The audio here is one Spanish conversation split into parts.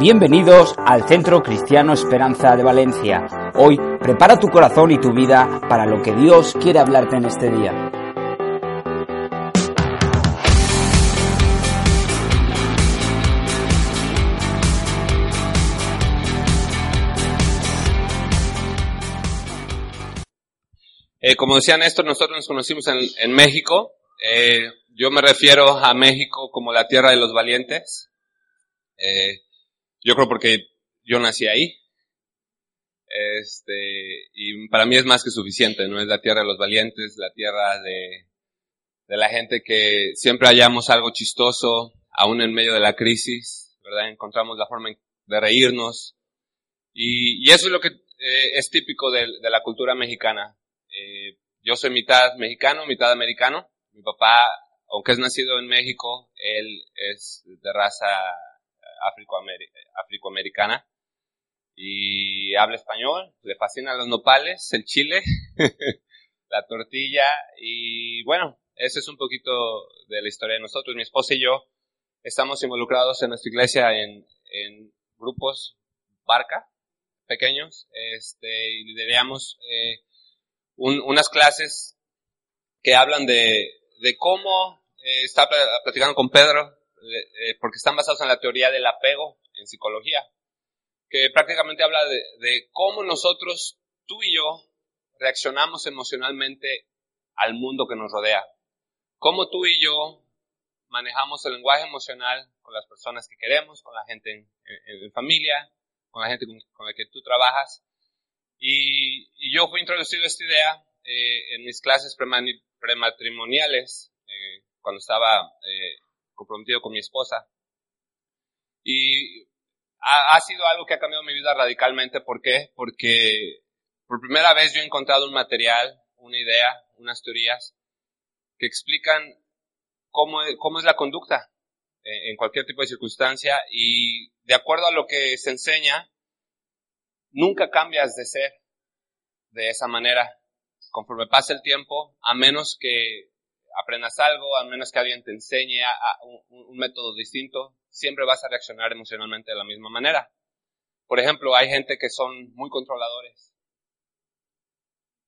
Bienvenidos al Centro Cristiano Esperanza de Valencia. Hoy prepara tu corazón y tu vida para lo que Dios quiere hablarte en este día. Eh, como decía Néstor, nosotros nos conocimos en, México. Eh, yo me refiero a México como la tierra de los valientes. Eh, yo creo porque yo nací ahí. Este, y para mí es más que suficiente, ¿no? Es la tierra de los valientes, la tierra de, de la gente que siempre hallamos algo chistoso, aún en medio de la crisis, ¿verdad? Encontramos la forma de reírnos. Y, y eso es lo que eh, es típico de, de, la cultura mexicana. Eh, yo soy mitad mexicano, mitad americano. Mi papá, aunque es nacido en México, él es de raza y habla español, le fascinan los nopales, el chile, la tortilla y bueno, ese es un poquito de la historia de nosotros. Mi esposa y yo estamos involucrados en nuestra iglesia en, grupos barca pequeños este, y lideramos eh, un, unas clases que hablan de, de cómo eh, está platicando con Pedro eh, porque están basados en la teoría del apego en psicología, que prácticamente habla de, de, cómo nosotros, tú y yo, reaccionamos emocionalmente al mundo que nos rodea. Cómo tú y yo manejamos el lenguaje emocional con las personas que queremos, con la gente en, en, en familia, con la gente con, con, la que tú trabajas. Y, y yo fui introducido a esta idea eh, en mis clases prematrimoniales, eh, cuando estaba eh, comprometido con mi esposa. Y ha, sido algo que ha cambiado mi vida radicalmente. ¿Por qué? Porque por primera vez yo he encontrado un material, una idea, unas teorías que explican cómo, cómo es la conducta en cualquier tipo de circunstancia y de acuerdo a lo que se enseña, nunca cambias de ser de esa manera conforme pasa el tiempo, a menos que aprendas algo, a menos que alguien te enseñe un, un, método distinto, siempre vas a reaccionar emocionalmente de la misma manera. Por ejemplo, hay gente que son muy controladores.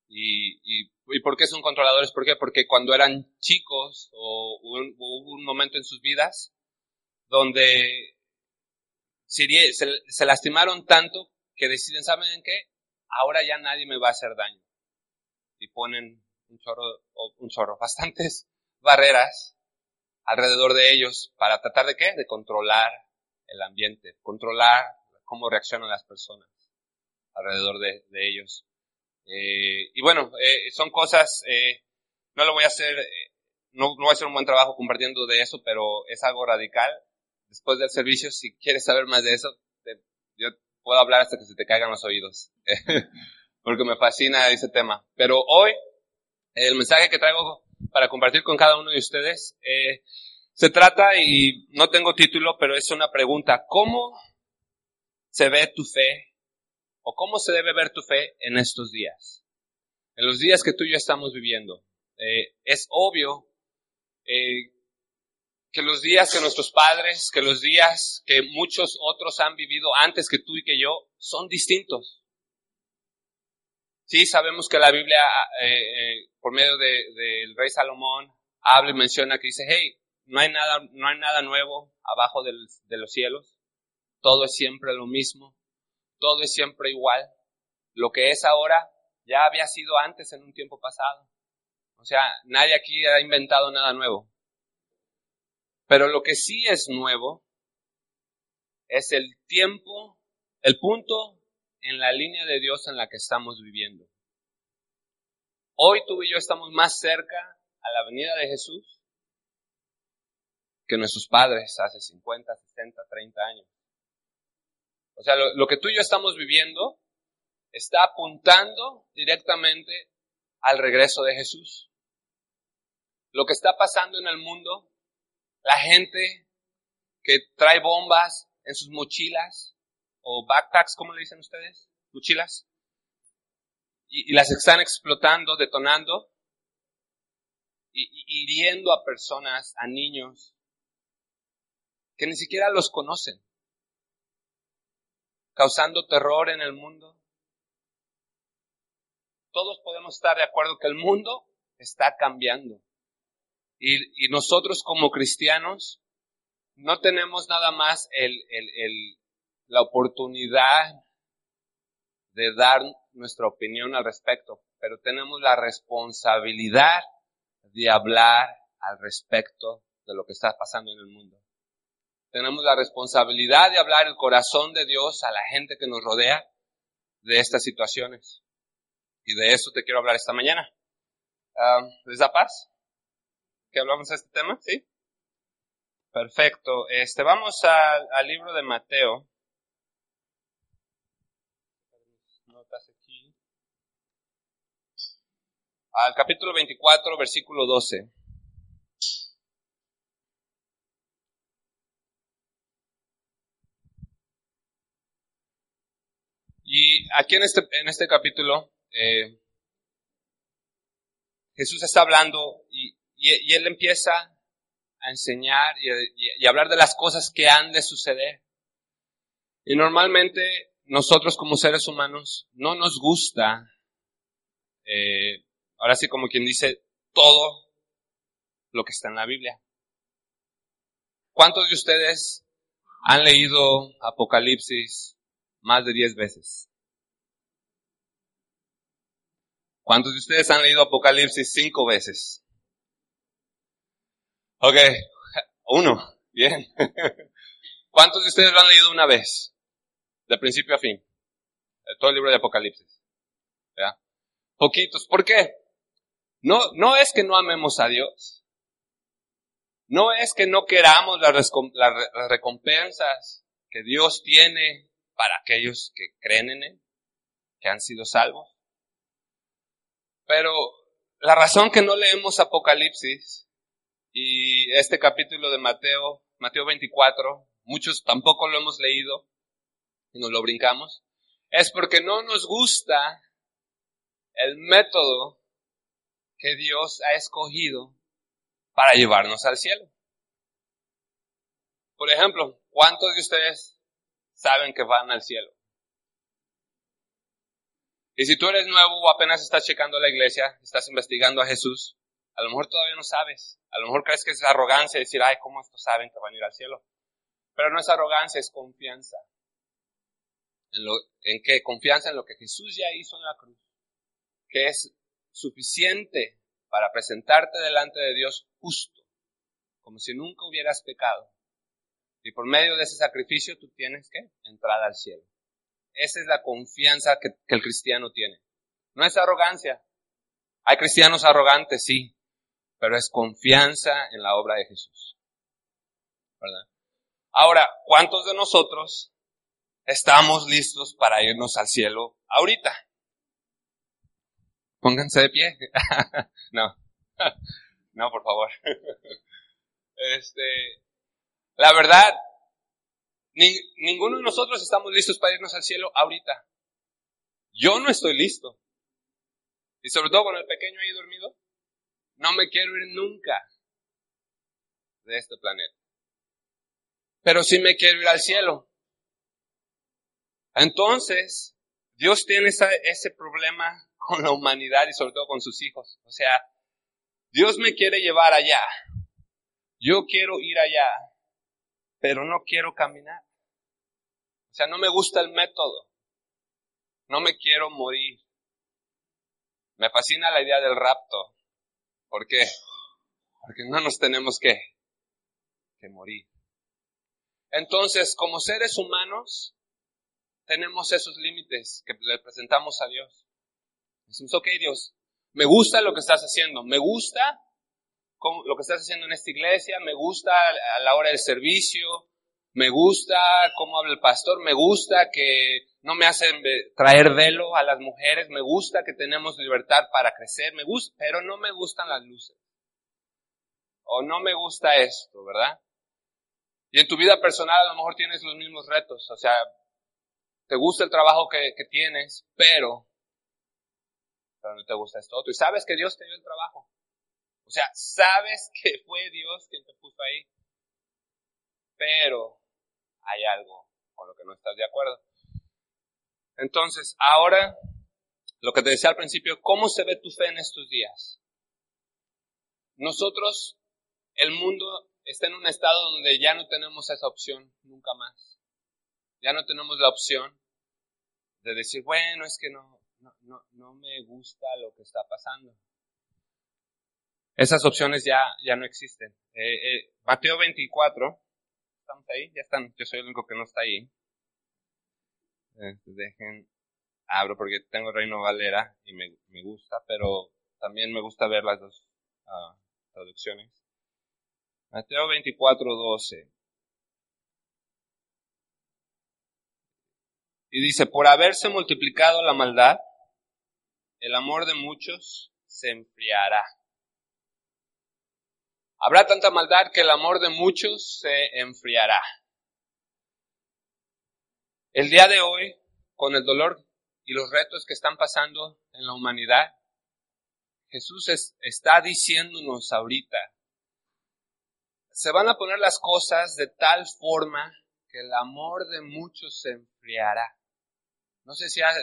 ¿Y, y, y por qué son controladores? ¿Por qué? Porque cuando eran chicos o hubo un, un momento en sus vidas donde se, se lastimaron tanto que deciden, ¿saben qué? Ahora ya nadie me va a hacer daño. Y ponen un chorro, o un chorro, bastantes barreras alrededor de ellos para tratar de qué? De controlar el ambiente, controlar cómo reaccionan las personas alrededor de, de ellos. Eh, y bueno, eh, son cosas, eh, no lo voy a hacer, eh, no, no, voy a hacer un buen trabajo compartiendo de eso, pero es algo radical. Después del servicio, si quieres saber más de eso, te, yo puedo hablar hasta que se te caigan los oídos, porque me fascina ese tema. Pero hoy el mensaje que traigo para compartir con cada uno de ustedes eh, se trata, y no tengo título, pero es una pregunta, ¿cómo se ve tu fe o cómo se debe ver tu fe en estos días? En los días que tú y yo estamos viviendo. Eh, es obvio eh, que los días que nuestros padres, que los días que muchos otros han vivido antes que tú y que yo, son distintos. Sí, sabemos que la Biblia, eh, eh, por medio del de, rey Salomón, habla y menciona que dice, hey, no hay nada, no hay nada nuevo abajo de los cielos. Todo es siempre lo mismo. Todo es siempre igual. Lo que es ahora ya había sido antes en un tiempo pasado. O sea, nadie aquí ha inventado nada nuevo. Pero lo que sí es nuevo es el tiempo, el punto en la línea de Dios en la que estamos viviendo. Hoy tú y yo estamos más cerca a la venida de Jesús que nuestros padres hace 50, 60, 30 años. O sea, lo, que tú y yo estamos viviendo está apuntando directamente al regreso de Jesús. Lo que está pasando en el mundo, la gente que trae bombas en sus mochilas o backpacks, ¿cómo le dicen ustedes? Mochilas. Y, las están explotando, detonando y, hiriendo a personas, a niños, que ni siquiera los conocen, causando terror en el mundo. Todos podemos estar de acuerdo que el mundo está cambiando. Y, nosotros como cristianos no tenemos nada más el, la oportunidad de dar nuestra opinión al respecto, pero tenemos la responsabilidad de hablar al respecto de lo que está pasando en el mundo. Tenemos la responsabilidad de hablar el corazón de Dios a la gente que nos rodea de estas situaciones. Y de eso te quiero hablar esta mañana. ¿Les da paz? ¿Que hablamos de este tema? ¿Sí? Perfecto. Este, vamos al libro de Mateo. Al capítulo 24, versículo 12. Y aquí en este, en este capítulo, eh, Jesús está hablando y, y, él empieza a enseñar y, hablar de las cosas que han de suceder. Y normalmente nosotros como seres humanos no nos gusta, eh, ahora sí como quien dice, todo lo que está en la Biblia. ¿Cuántos de ustedes han leído Apocalipsis más de diez veces. ¿Cuántos de ustedes han leído Apocalipsis cinco veces? Ok, uno, bien. ¿Cuántos de ustedes lo han leído una vez? De principio a fin. Todo el libro de Apocalipsis. ¿Ya? Poquitos. ¿Por qué? No, no es que no amemos a Dios. No es que no queramos las, recompensas que Dios tiene para aquellos que creen en Él, que han sido salvos. Pero la razón que no leemos Apocalipsis y este capítulo de Mateo, Mateo 24, muchos tampoco lo hemos leído y nos lo brincamos, es porque no nos gusta el método que Dios ha escogido para llevarnos al cielo. Por ejemplo, ¿cuántos de ustedes saben que van al cielo. Y si tú eres nuevo o apenas estás checando la iglesia, estás investigando a Jesús, a lo mejor todavía no sabes. A lo mejor crees que es arrogancia decir, ay, ¿cómo estos saben que van a ir al cielo? Pero no es arrogancia, es confianza. ¿En, lo, ¿En qué? Confianza en lo que Jesús ya hizo en la cruz. Que es suficiente para presentarte delante de Dios justo, como si nunca hubieras pecado. Y por medio de ese sacrificio tú tienes que entrar al cielo. Esa es la confianza que, el cristiano tiene. No es arrogancia. Hay cristianos arrogantes, sí, pero es confianza en la obra de Jesús. ¿Verdad? Ahora, ¿cuántos de nosotros estamos listos para irnos al cielo ahorita? Pónganse de pie. no. no, por favor. este, la verdad, ninguno de nosotros estamos listos para irnos al cielo ahorita. Yo no estoy listo. Y sobre todo con el pequeño ahí dormido, no me quiero ir nunca de este planeta. Pero sí me quiero ir al cielo. Entonces, Dios tiene ese problema con la humanidad y sobre todo con sus hijos. O sea, Dios me quiere llevar allá. Yo quiero ir allá pero no quiero caminar. O sea, no me gusta el método. No me quiero morir. Me fascina la idea del rapto. ¿Por qué? Porque no nos tenemos que, que morir. Entonces, como seres humanos, tenemos esos límites que le presentamos a Dios. Decimos, ok Dios, me gusta lo que estás haciendo, me gusta lo que estás haciendo en esta iglesia, me gusta a la hora del servicio, me gusta cómo habla el pastor, me gusta que no me hacen traer velo a las mujeres, me gusta que tenemos libertad para crecer, me gusta, pero no me gustan las luces. O no me gusta esto, ¿verdad? Y en tu vida personal a lo mejor tienes los mismos retos, o sea, te gusta el trabajo que, que tienes, pero, pero no te gusta esto otro. Y sabes que Dios te dio el trabajo. O sea, sabes que fue Dios quien te puso ahí. Pero hay algo con lo que no estás de acuerdo. Entonces, ahora, lo que te decía al principio, ¿cómo se ve tu fe en estos días? Nosotros, el mundo está en un estado donde ya no tenemos esa opción nunca más. Ya no tenemos la opción de decir, bueno, es que no, no, no, me gusta lo que está pasando. Esas opciones ya, ya no existen. Eh, eh, Mateo 24, ¿estamos ahí? Ya están, yo soy el único que no está ahí. Este, dejen, abro porque tengo Reino Valera y me, me, gusta, pero también me gusta ver las dos uh, traducciones. Mateo 24, 12. Y dice, por haberse multiplicado la maldad, el amor de muchos se enfriará. Habrá tanta maldad que el amor de muchos se enfriará. El día de hoy, con el dolor y los retos que están pasando en la humanidad, Jesús está diciéndonos ahorita, se van a poner las cosas de tal forma que el amor de muchos se enfriará. No sé si has,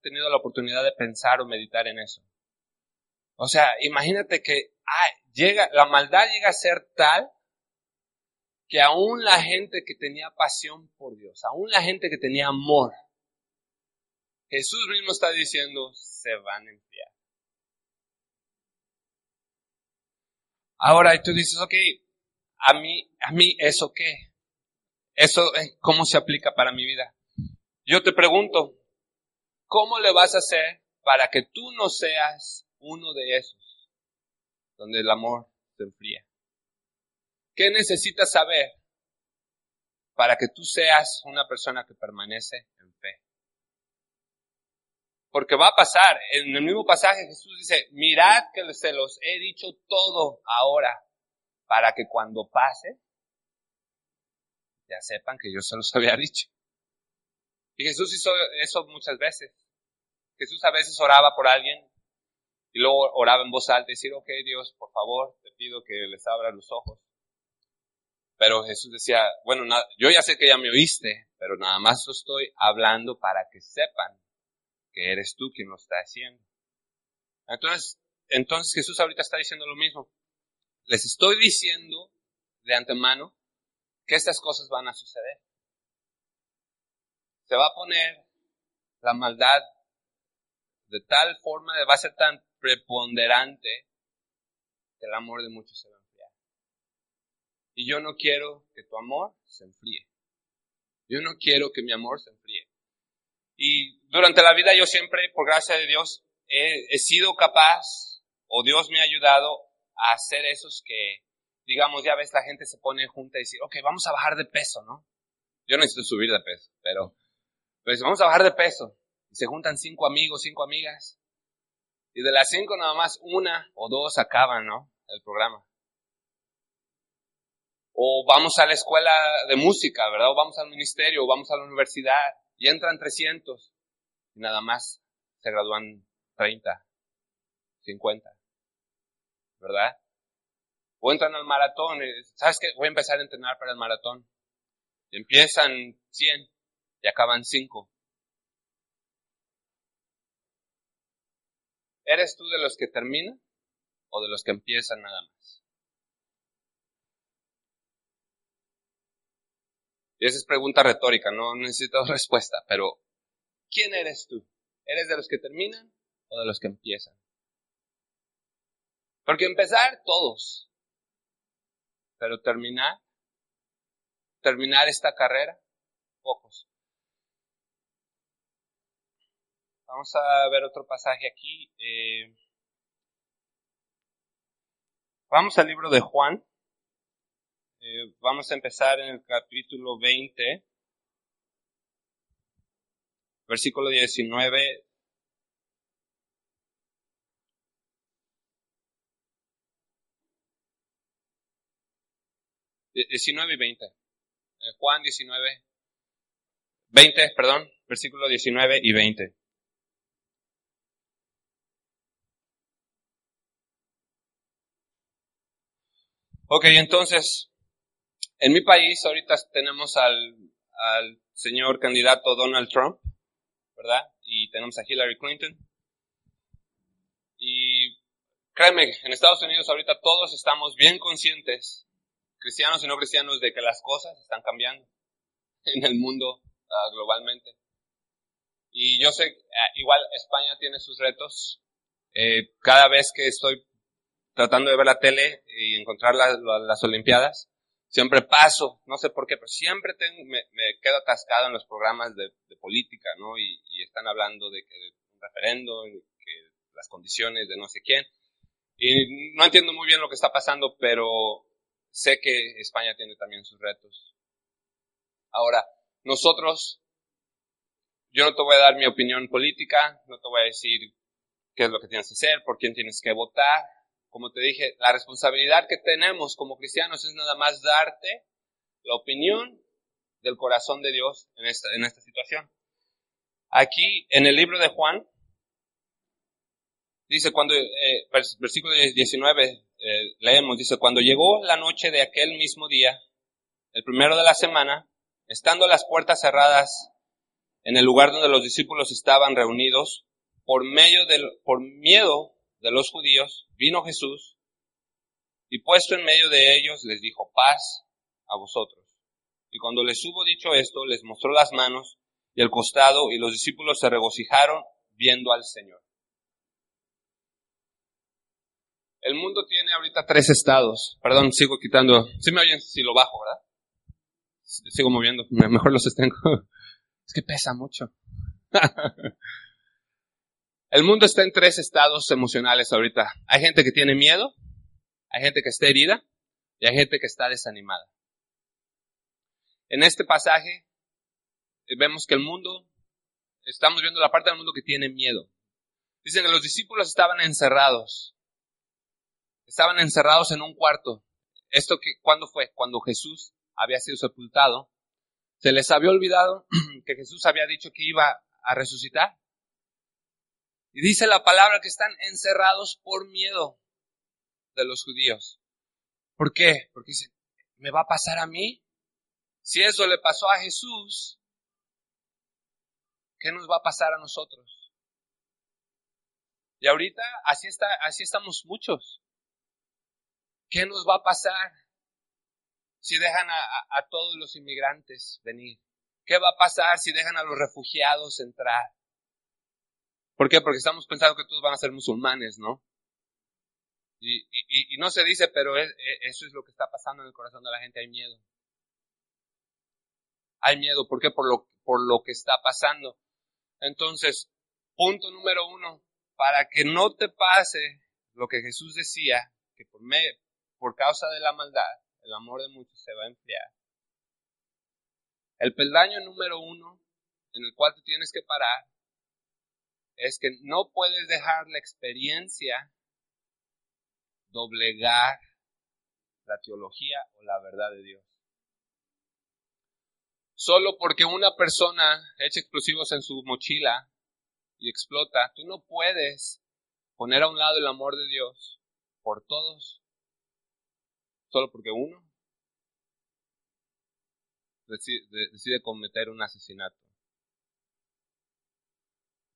tenido la oportunidad de pensar o meditar en eso. O sea, imagínate que llega, la maldad llega a ser tal que aún la gente que tenía pasión por Dios, aún la gente que tenía amor, Jesús mismo está diciendo, se van a enfriar. Ahora, tú dices, ok, a mí, a mí, ¿eso qué? ¿Eso eh, cómo se aplica para mi vida? Yo te pregunto, ¿cómo le vas a hacer para que tú no seas uno de esos donde el amor se enfría? ¿Qué necesitas saber para que tú seas una persona que permanece en fe? Porque va a pasar, en el mismo pasaje Jesús dice, mirad que se los he dicho todo ahora, para que cuando pase, ya sepan que yo se los había dicho. Y Jesús hizo eso muchas veces. Jesús a veces oraba por alguien y luego oraba en voz alta y decía, ok Dios, por favor, te pido que les abra los ojos. Pero Jesús decía, bueno, yo ya sé que ya me oíste, pero nada más estoy hablando para que sepan que eres tú quien lo está haciendo. Entonces, entonces Jesús ahorita está diciendo lo mismo. Les estoy diciendo de antemano que estas cosas van a suceder. Se va a poner la maldad de tal forma, va a ser tan preponderante que el amor de muchos se va y yo no quiero que tu amor se enfríe. Yo no quiero que mi amor se enfríe. Y durante la vida yo siempre, por gracia de Dios, he, sido capaz, o Dios me ha ayudado a hacer esos que, digamos, ya ves, la gente se pone junta y dice, ok, vamos a bajar de peso, ¿no? Yo no necesito subir de peso, pero, pues vamos a bajar de peso. Y se juntan cinco amigos, cinco amigas. Y de las cinco nada más una o dos acaban, ¿no? El programa o vamos a la escuela de música, ¿verdad? O vamos al ministerio, o vamos a la universidad, y entran 300, y nada más se gradúan 30, 50, ¿verdad? O entran al maratón, ¿sabes qué? Voy a empezar a entrenar para el maratón. Y empiezan 100 y acaban 5. ¿Eres tú de los que terminan o de los que empiezan nada más? Y esa es pregunta retórica, no necesito respuesta, pero ¿quién eres tú? ¿Eres de los que terminan o de los que empiezan? Porque empezar todos, pero terminar, terminar esta carrera, pocos. Vamos a ver otro pasaje aquí. Eh, Vamos al libro de Juan. Eh, vamos a empezar en el capítulo 20, versículo 19. Diecinueve y 20. Eh, Juan 19, 20, perdón, versículo 19 y 20. Ok, entonces, en mi país ahorita tenemos al, al señor candidato Donald Trump, ¿verdad? Y tenemos a Hillary Clinton. Y créeme, en Estados Unidos ahorita todos estamos bien conscientes, cristianos y no cristianos, de que las cosas están cambiando en el mundo uh, globalmente. Y yo sé, uh, igual España tiene sus retos. Eh, cada vez que estoy tratando de ver la tele y encontrar las Olimpiadas. Siempre paso, no sé por qué, pero siempre tengo, me, quedo atascado en los programas de, política, ¿no? Y, están hablando de que un referendo, que las condiciones de no sé quién. Y no entiendo muy bien lo que está pasando, pero sé que España tiene también sus retos. Ahora, nosotros, yo no te voy a dar mi opinión política, no te voy a decir qué es lo que tienes que hacer, por quién tienes que votar, como te dije, la responsabilidad que tenemos como cristianos es nada más darte la opinión del corazón de Dios en esta, en esta situación. Aquí, en el libro de Juan, dice cuando, eh, versículo 19, eh, leemos, dice, cuando llegó la noche de aquel mismo día, el primero de la semana, estando las puertas cerradas en el lugar donde los discípulos estaban reunidos, por medio del, por miedo de los judíos, vino Jesús y puesto en medio de ellos les dijo, paz a vosotros. Y cuando les hubo dicho esto, les mostró las manos y el costado y los discípulos se regocijaron viendo al Señor. El mundo tiene ahorita tres estados. Perdón, sigo quitando. Si me oyen si lo bajo, ¿verdad? Sigo moviendo. Mejor los estengo. Es que pesa mucho. El mundo está en tres estados emocionales ahorita. Hay gente que tiene miedo, hay gente que está herida y hay gente que está desanimada. En este pasaje eh, vemos que el mundo, estamos viendo la parte del mundo que tiene miedo. Dicen que los discípulos estaban encerrados. Estaban encerrados en un cuarto. ¿Esto que, cuándo fue? Cuando Jesús había sido sepultado. Se les había olvidado que Jesús había dicho que iba a resucitar. Y dice la palabra que están encerrados por miedo de los judíos. ¿Por qué? Porque dicen, ¿me va a pasar a mí? Si eso le pasó a Jesús, ¿qué nos va a pasar a nosotros? Y ahorita así está, así estamos muchos. ¿Qué nos va a pasar si dejan a, a todos los inmigrantes venir? ¿Qué va a pasar si dejan a los refugiados entrar? ¿Por qué? Porque estamos pensando que todos van a ser musulmanes, ¿no? Y, no se dice, pero e, eso es lo que está pasando en el corazón de la gente, hay miedo. Hay miedo, ¿por qué? Por lo, por lo que está pasando. Entonces, punto número uno, para que no te pase lo que Jesús decía, que por, me, por causa de la maldad, el amor de muchos se va a enfriar. El peldaño número uno en el cual te tienes que parar es que no puedes dejar la experiencia doblegar la teología o la verdad de Dios. Solo porque una persona echa explosivos en su mochila y explota, tú no puedes poner a un lado el amor de Dios por todos, solo porque uno decide, cometer un asesinato.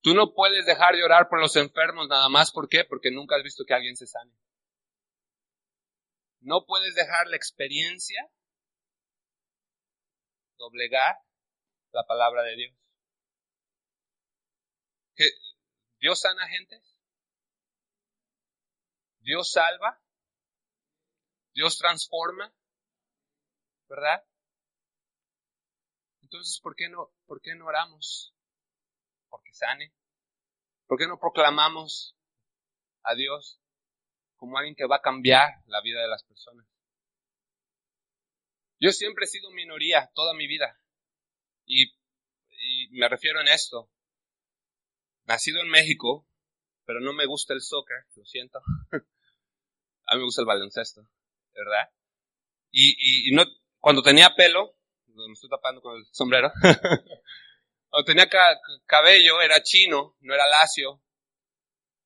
Tú no puedes dejar de orar por los enfermos nada más. ¿Por qué? Porque nunca has visto que alguien se sane. No puedes dejar la experiencia doblegar la palabra de Dios. ¿Que ¿Dios sana gente? ¿Dios salva? ¿Dios transforma? ¿Verdad? Entonces, ¿por qué no, por qué no oramos? Porque sane? ¿Por qué no proclamamos a Dios como alguien que va a cambiar la vida de las personas. Yo siempre he sido minoría toda mi vida. Y, me refiero en esto. Nacido en México, pero no me gusta el soccer, lo siento. a mí me gusta el baloncesto, ¿verdad? Y, cuando tenía pelo, me estoy tapando con el sombrero, cuando tenía cabello era chino, no era lacio.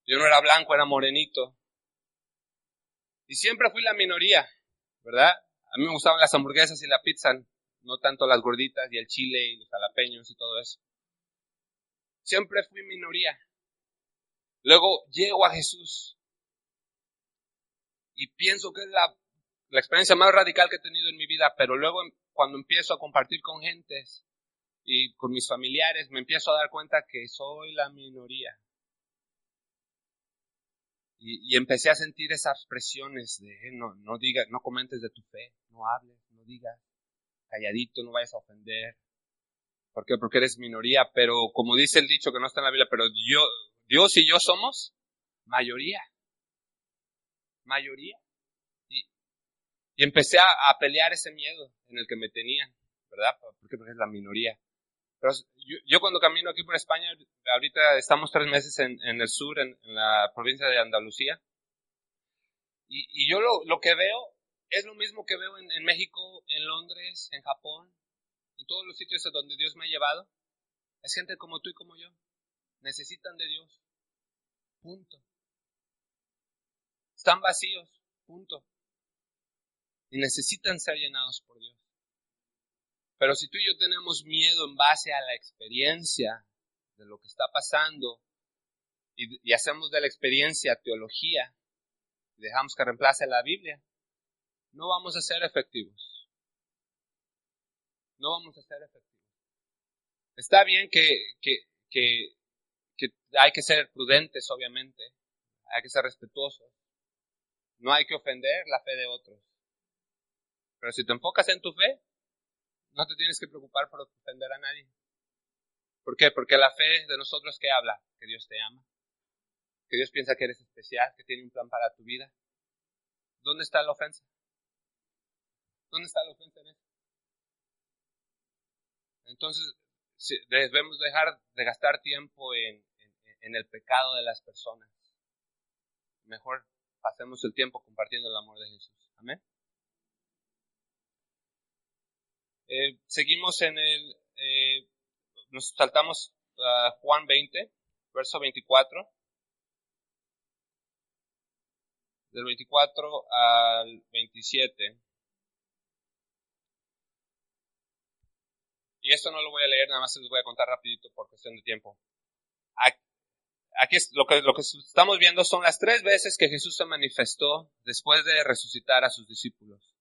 Yo no era blanco, era morenito. Y siempre fui la minoría, ¿verdad? A mí me gustaban las hamburguesas y la pizza, no tanto las gorditas y el chile y los jalapeños y todo eso. Siempre fui minoría. Luego llego a Jesús y pienso que es la, la experiencia más radical que he tenido en mi vida, pero luego em, cuando empiezo a compartir con gentes y con mis familiares, me empiezo a dar cuenta que soy la minoría. Y, empecé a sentir esas presiones de eh, no, no digas, no comentes de tu fe, no hables, no digas, calladito, no vayas a ofender. ¿Por qué? Porque eres minoría, pero como dice el dicho que no está en la Biblia, pero yo, Dios y yo somos mayoría. Mayoría. Y, empecé a, a, pelear ese miedo en el que me tenían, ¿verdad? Porque, porque es la minoría. Yo, cuando camino aquí por España, ahorita estamos tres meses en, el sur, en, la provincia de Andalucía, y, yo lo, que veo es lo mismo que veo en, en, México, en Londres, en Japón, en todos los sitios donde Dios me ha llevado. Es gente como tú y como yo. Necesitan de Dios. Punto. Están vacíos. Punto. Y necesitan ser llenados por Dios. Pero si tú y yo tenemos miedo en base a la experiencia de lo que está pasando y, hacemos de la experiencia teología y dejamos que reemplace la Biblia, no vamos a ser efectivos. No vamos a ser efectivos. Está bien que, que, que, que hay que ser prudentes, obviamente. Hay que ser respetuosos. No hay que ofender la fe de otros. Pero si te enfocas en tu fe, no te tienes que preocupar por ofender a nadie. ¿Por qué? Porque la fe de nosotros que habla, que Dios te ama, que Dios piensa que eres especial, que tiene un plan para tu vida. ¿Dónde está la ofensa? ¿Dónde está la ofensa en eso? Entonces, debemos dejar de gastar tiempo en, en el pecado de las personas. Mejor pasemos el tiempo compartiendo el amor de Jesús. Amén. Eh, seguimos en el, eh, nos saltamos a Juan 20, verso 24. Del 24 al 27. Y esto no lo voy a leer, nada más se los voy a contar rapidito por cuestión de tiempo. Aquí es, lo que, lo que estamos viendo son las tres veces que Jesús se manifestó después de resucitar a sus discípulos.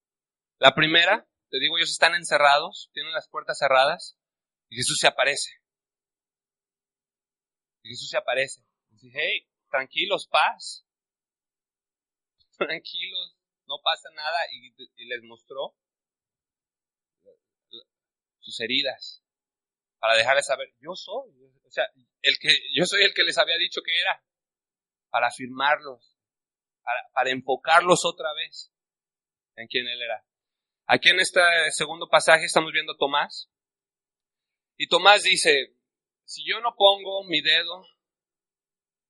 La primera te digo, ellos están encerrados, tienen las puertas cerradas, y Jesús se aparece. Y Jesús se aparece. dice, hey, tranquilos, paz. Tranquilos, no pasa nada. Y, les mostró sus heridas para dejarles saber, yo soy, o sea, el que, yo soy el que les había dicho que era, para afirmarlos, para, para enfocarlos otra vez en quién él era. Aquí en este segundo pasaje estamos viendo a Tomás. Y Tomás dice, si yo no pongo mi dedo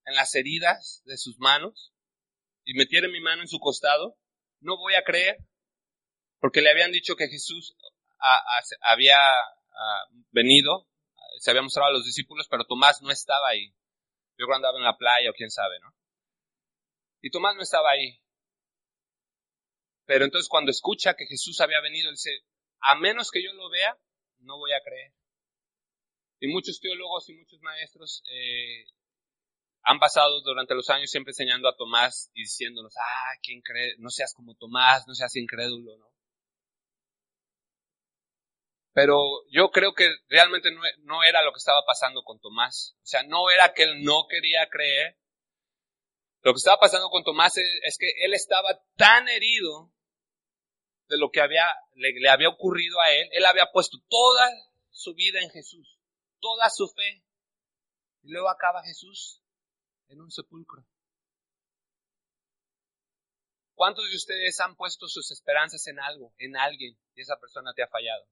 en las heridas de sus manos y metiera mi mano en su costado, no voy a creer. Porque le habían dicho que Jesús había venido, se había mostrado a los discípulos, pero Tomás no estaba ahí. Yo creo andaba en la playa o quién sabe, ¿no? Y Tomás no estaba ahí. Pero entonces cuando escucha que Jesús había venido, él dice, a menos que yo lo vea, no voy a creer. Y muchos teólogos y muchos maestros eh, han pasado durante los años siempre enseñando a Tomás y diciéndonos, ah, ¿quién cree? No seas como Tomás, no seas incrédulo, ¿no? Pero yo creo que realmente no, era lo que estaba pasando con Tomás. O sea, no era que él no quería creer. Lo que estaba pasando con Tomás es que él estaba tan herido de lo que había, le, había ocurrido a él. Él había puesto toda su vida en Jesús, toda su fe. Y luego acaba Jesús en un sepulcro. ¿Cuántos de ustedes han puesto sus esperanzas en algo, en alguien, y esa persona te ha fallado?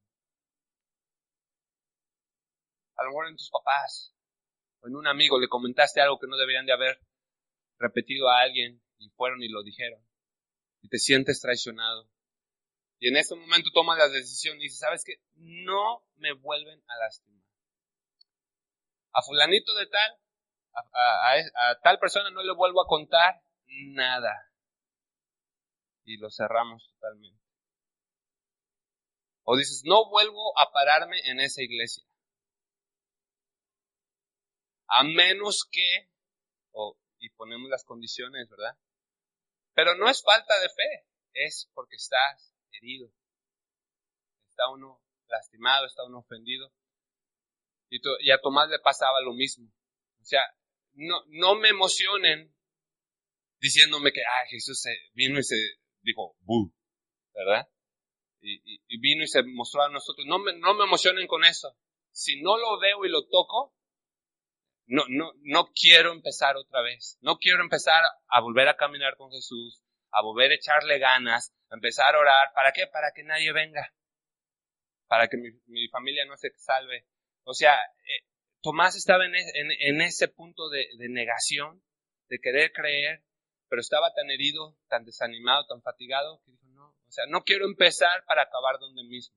A lo mejor en tus papás, o en un amigo le comentaste algo que no deberían de haber repetido a alguien, y fueron y lo dijeron. Y te sientes traicionado. Y en ese momento tomas la decisión y dices, ¿sabes qué? No me vuelven a lastimar. A fulanito de tal, a, tal persona no le vuelvo a contar nada. Y lo cerramos totalmente. O dices, no vuelvo a pararme en esa iglesia. A menos que, y ponemos las condiciones, ¿verdad? Pero no es falta de fe, es porque estás herido. Está uno lastimado, está uno ofendido. Y, a Tomás le pasaba lo mismo. O sea, no, no me emocionen diciéndome que, ah, Jesús vino y se dijo, ¿verdad? Y, vino y se mostró a nosotros. No me, no me emocionen con eso. Si no lo veo y lo toco, no, no, no quiero empezar otra vez. No quiero empezar a volver a caminar con Jesús, a volver a echarle ganas, empezar a orar. ¿Para qué? Para que nadie venga. Para que mi, familia no se salve. O sea, eh, Tomás estaba en, ese punto de, de negación, de querer creer, pero estaba tan herido, tan desanimado, tan fatigado, que dijo, no, o sea, no quiero empezar para acabar donde mismo.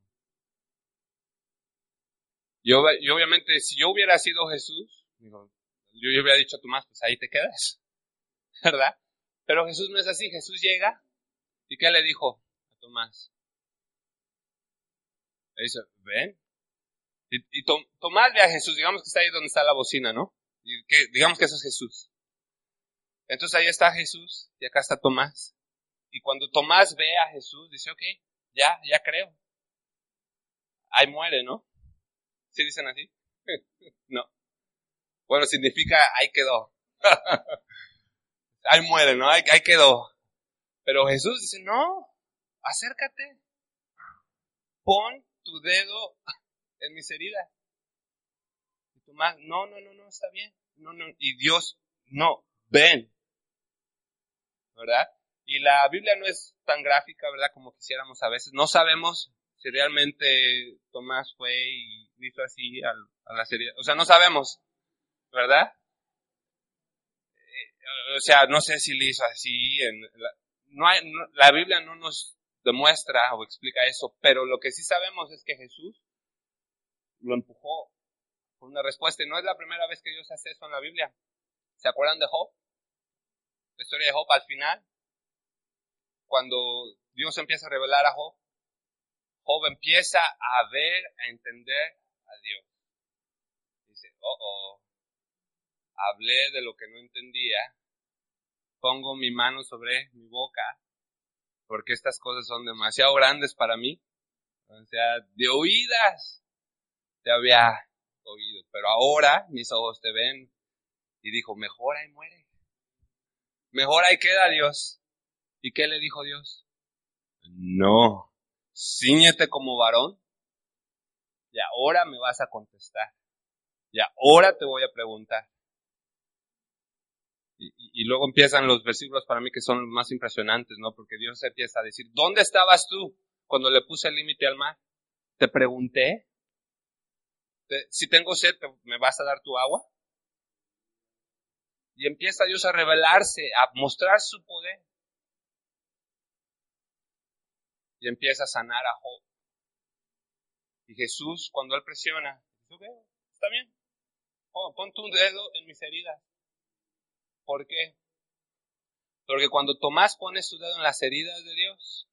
Yo, yo obviamente, si yo hubiera sido Jesús, digo, yo, yo hubiera dicho a Tomás, pues ahí te quedas, ¿verdad? Pero Jesús no es así, Jesús llega y ¿qué le dijo a Tomás? Le dice, ven. Y, Tomás ve a Jesús, digamos que está ahí donde está la bocina, ¿no? Y que, digamos que eso es Jesús. Entonces ahí está Jesús y acá está Tomás. Y cuando Tomás ve a Jesús, dice, ok, ya, ya creo. Ahí muere, ¿no? ¿Sí dicen así? no. Bueno, significa ahí quedó. ahí muere, ¿no? Ahí, quedó. Pero Jesús dice, no, acércate. Pon tu dedo en mis heridas. Y Tomás, no, no, no, no, está bien. No, no. Y Dios, no, ven. ¿Verdad? Y la Biblia no es tan gráfica, ¿verdad? Como quisiéramos a veces. No sabemos si realmente Tomás fue y hizo así a la serie. O sea, no sabemos. ¿verdad? Eh, o sea, no sé si le hizo así. En la, la Biblia no nos demuestra o explica eso, pero lo que sí sabemos es que Jesús lo empujó con una respuesta. Y no es la primera vez que Dios hace eso en la Biblia. ¿Se acuerdan de Job? La historia de Job al final, cuando Dios empieza a revelar a Job, Job empieza a ver, a entender a Dios. Dice, oh, oh, hablé de lo que no entendía, pongo mi mano sobre mi boca, porque estas cosas son demasiado grandes para mí. O sea, de oídas te había oído, pero ahora mis ojos te ven. Y dijo, mejor ahí muere. Mejor ahí queda Dios. ¿Y qué le dijo Dios? No, ciñete como varón y ahora me vas a contestar. Y ahora te voy a preguntar. Y, luego empiezan los versículos para mí que son más impresionantes, ¿no? Porque Dios empieza a decir, ¿dónde estabas tú cuando le puse el límite al mar? Te pregunté, si tengo sed, ¿me vas a dar tu agua? Y empieza Dios a revelarse, a mostrar su poder. Y empieza a sanar a Job. Y Jesús, cuando él presiona, está bien, pon tu dedo en mis heridas. ¿Por qué? Porque cuando Tomás pone su dedo en las heridas de Dios,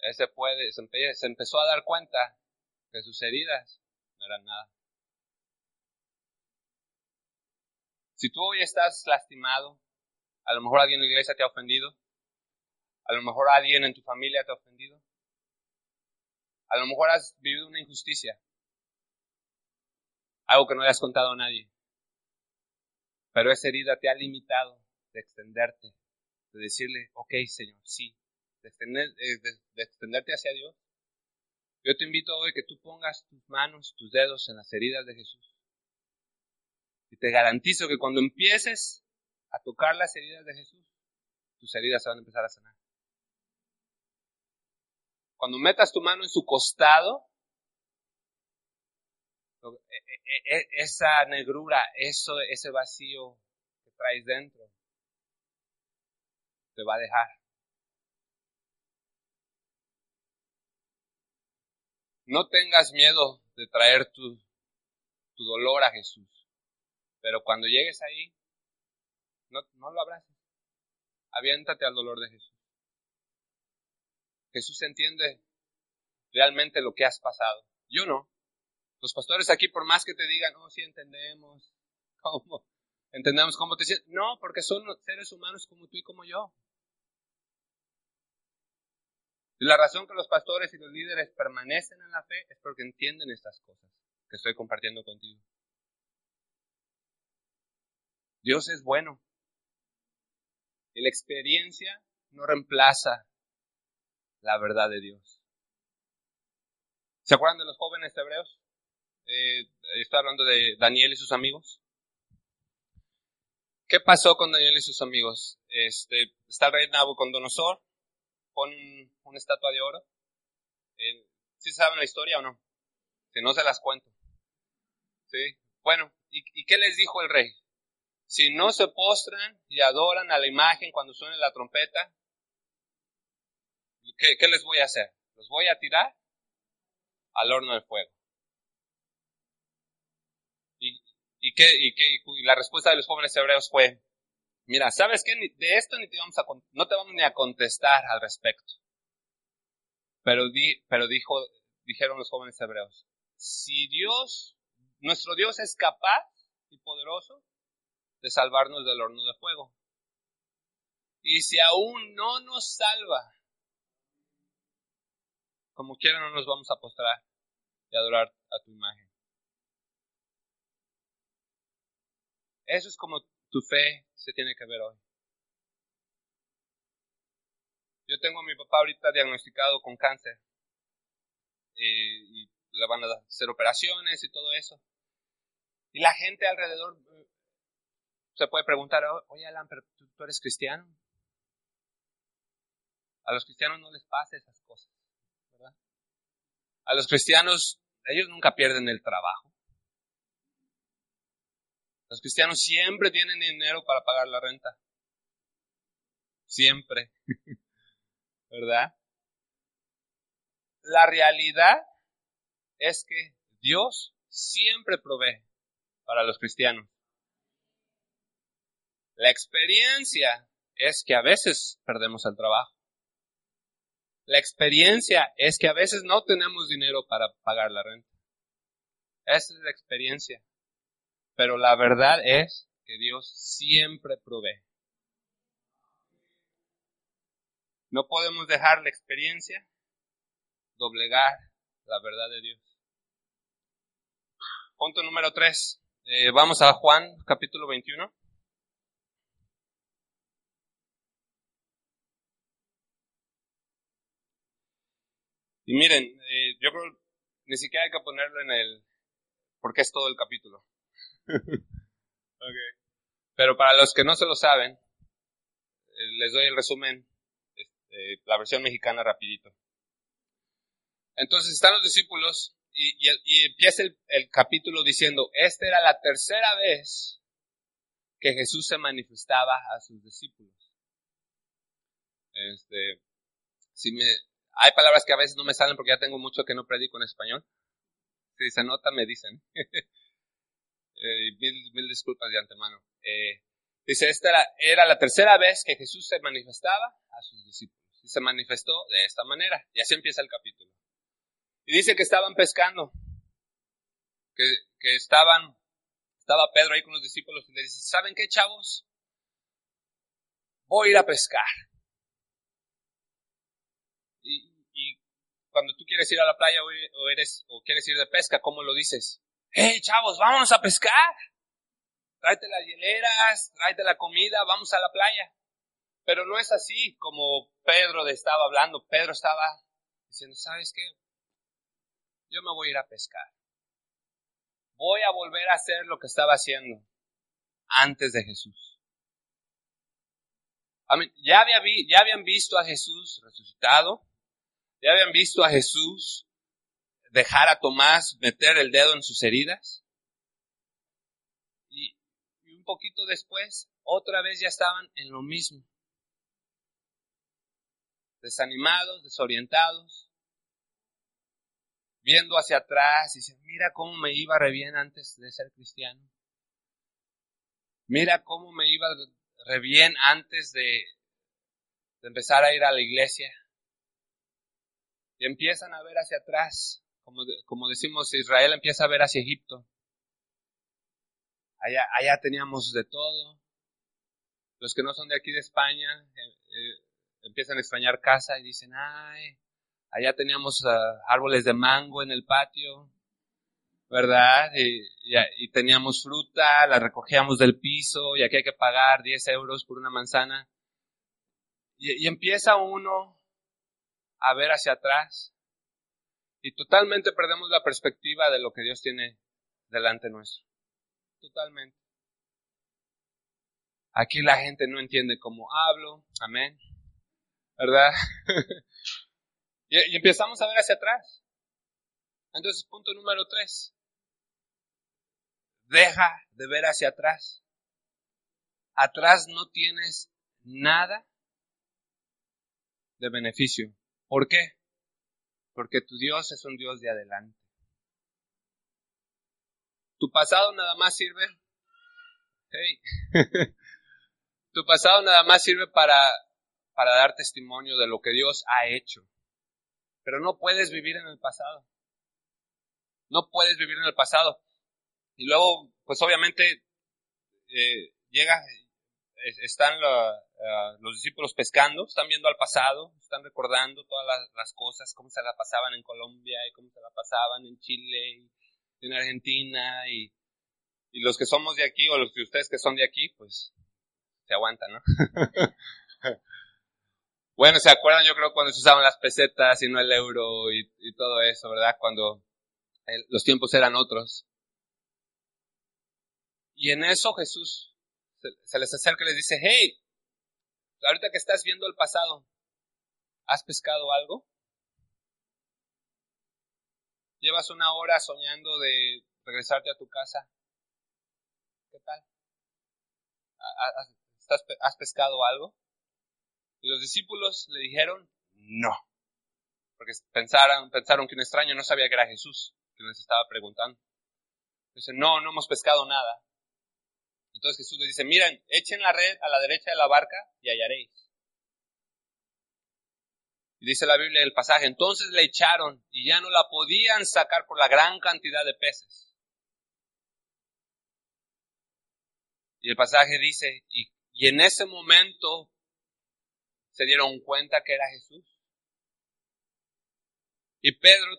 él se puede, se empezó a dar cuenta que sus heridas no eran nada. Si tú hoy estás lastimado, a lo mejor alguien en la iglesia te ha ofendido, a lo mejor alguien en tu familia te ha ofendido, a lo mejor has vivido una injusticia, algo que no le has contado a nadie. Pero esa herida te ha limitado de extenderte, de decirle, ok, Señor, sí, de, de, extenderte hacia Dios. Yo te invito hoy que tú pongas tus manos, tus dedos en las heridas de Jesús. Y te garantizo que cuando empieces a tocar las heridas de Jesús, tus heridas se van a empezar a sanar. Cuando metas tu mano en su costado, e, e, e, esa negrura, eso, ese vacío que traes dentro, te va a dejar. No tengas miedo de traer tu, tu dolor a Jesús. Pero cuando llegues ahí, no, no lo abraces. Aviéntate al dolor de Jesús. Jesús entiende realmente lo que has pasado. Yo no. Los pastores aquí, por más que te digan, no, sí entendemos, ¿cómo? Entendemos cómo te sientes. No, porque son seres humanos como tú y como yo. La razón que los pastores y los líderes permanecen en la fe es porque entienden estas cosas que estoy compartiendo contigo. Dios es bueno. Y la experiencia no reemplaza la verdad de Dios. ¿Se acuerdan de los jóvenes hebreos? Eh, estoy hablando de Daniel y sus amigos. ¿Qué pasó con Daniel y sus amigos? Este, está el rey Nabucodonosor, pone una estatua de oro. Eh, ¿Sí saben la historia o no? Si no se las cuento. ¿Sí? Bueno, ¿y, ¿y qué les dijo el rey? Si no se postran y adoran a la imagen cuando suene la trompeta, ¿qué, les voy a hacer? ¿Los voy a tirar al horno de fuego? ¿Y, qué, y, qué, y la respuesta de los jóvenes hebreos fue, mira, ¿sabes qué? De esto ni te vamos a, no te vamos ni a contestar al respecto. Pero, di, pero dijo, dijeron los jóvenes hebreos, si Dios, nuestro Dios es capaz y poderoso de salvarnos del horno de fuego. Y si aún no nos salva, como quiera no nos vamos a postrar y adorar a tu imagen. Eso es como tu fe se tiene que ver hoy. Yo tengo a mi papá ahorita diagnosticado con cáncer eh, y le van a hacer operaciones y todo eso. Y la gente alrededor se puede preguntar, oye Alan, pero tú, eres cristiano. A los cristianos no les pasa esas cosas, ¿verdad? A los cristianos, ellos nunca pierden el trabajo. Los cristianos siempre tienen dinero para pagar la renta. Siempre. ¿Verdad? La realidad es que Dios siempre provee para los cristianos. La experiencia es que a veces perdemos el trabajo. La experiencia es que a veces no tenemos dinero para pagar la renta. Esa es la experiencia. Pero la verdad es que Dios siempre provee. No podemos dejar la experiencia doblegar la verdad de Dios. Punto número 3. Eh, vamos a Juan capítulo 21. Y miren, eh, yo creo ni siquiera hay que ponerlo en el, porque es todo el capítulo. Pero para los que no se lo saben, eh, les doy el resumen, este, la versión mexicana rapidito. Entonces están los discípulos y, empieza el, capítulo diciendo, esta era la tercera vez que Jesús se manifestaba a sus discípulos. Este, si hay palabras que a veces no me salen porque ya tengo mucho que no predico en español. Si se nota, me dicen. eh, mil, disculpas de antemano. Eh, dice, esta era, la tercera vez que Jesús se manifestaba a sus discípulos. Y se manifestó de esta manera. Y así empieza el capítulo. Y dice que estaban pescando. Que, que estaban, estaba Pedro ahí con los discípulos y le dice, ¿saben qué, chavos? Voy a ir a pescar. cuando tú quieres ir a la playa o, eres, o quieres ir de pesca, ¿cómo lo dices? ¡Hey, chavos, vámonos a pescar! Tráete las hieleras, tráete la comida, vamos a la playa. Pero no es así como Pedro estaba hablando. Pedro estaba diciendo, ¿sabes qué? Yo me voy a ir a pescar. Voy a volver a hacer lo que estaba haciendo antes de Jesús. ya, ya habían visto a Jesús resucitado, ya habían visto a Jesús dejar a Tomás meter el dedo en sus heridas. Y, un poquito después, otra vez ya estaban en lo mismo. Desanimados, desorientados, viendo hacia atrás y dicen, mira cómo me iba re bien antes de ser cristiano. Mira cómo me iba re bien antes de, empezar a ir a la iglesia. Y empiezan a ver hacia atrás, como, como decimos, Israel empieza a ver hacia Egipto. Allá, allá teníamos de todo. Los que no son de aquí de España eh, eh, empiezan a extrañar casa y dicen, ay, allá teníamos ah, árboles de mango en el patio, ¿verdad? Y, teníamos fruta, la recogíamos del piso y aquí hay que pagar 10 euros por una manzana. Y empieza uno a ver hacia atrás y totalmente perdemos la perspectiva de lo que Dios tiene delante nuestro. Totalmente. Aquí la gente no entiende cómo hablo, amén, ¿verdad? y, empezamos a ver hacia atrás. Entonces, punto número tres. Deja de ver hacia atrás. Atrás no tienes nada de beneficio. ¿Por qué? Porque tu Dios es un Dios de adelante. Tu pasado nada más sirve. Hey. tu pasado nada más sirve para, para dar testimonio de lo que Dios ha hecho. Pero no puedes vivir en el pasado. No puedes vivir en el pasado. Y luego, pues obviamente, eh, llega, están los discípulos pescando, están viendo al pasado, están recordando todas las, cosas, cómo se la pasaban en Colombia y cómo se la pasaban en Chile y en Argentina y, los que somos de aquí o los que ustedes que son de aquí, pues se aguantan, ¿no? bueno, se acuerdan yo creo cuando se usaban las pesetas y no el euro y, y todo eso, ¿verdad? Cuando los tiempos eran otros. Y en eso Jesús se, les acerca y les dice, hey, ahorita que estás viendo el pasado, ¿has pescado algo? Llevas una hora soñando de regresarte a tu casa. ¿Qué tal? ¿Has pescado algo? Y los discípulos le dijeron, no. Porque pensaron, pensaron que un extraño no sabía que era Jesús, que les estaba preguntando. Dicen, no, no hemos pescado nada. Entonces Jesús les dice, miren, echen la red a la derecha de la barca y hallaréis. Y dice la Biblia el pasaje, entonces le echaron y ya no la podían sacar por la gran cantidad de peces. Y el pasaje dice, y, en ese momento se dieron cuenta que era Jesús. Y Pedro,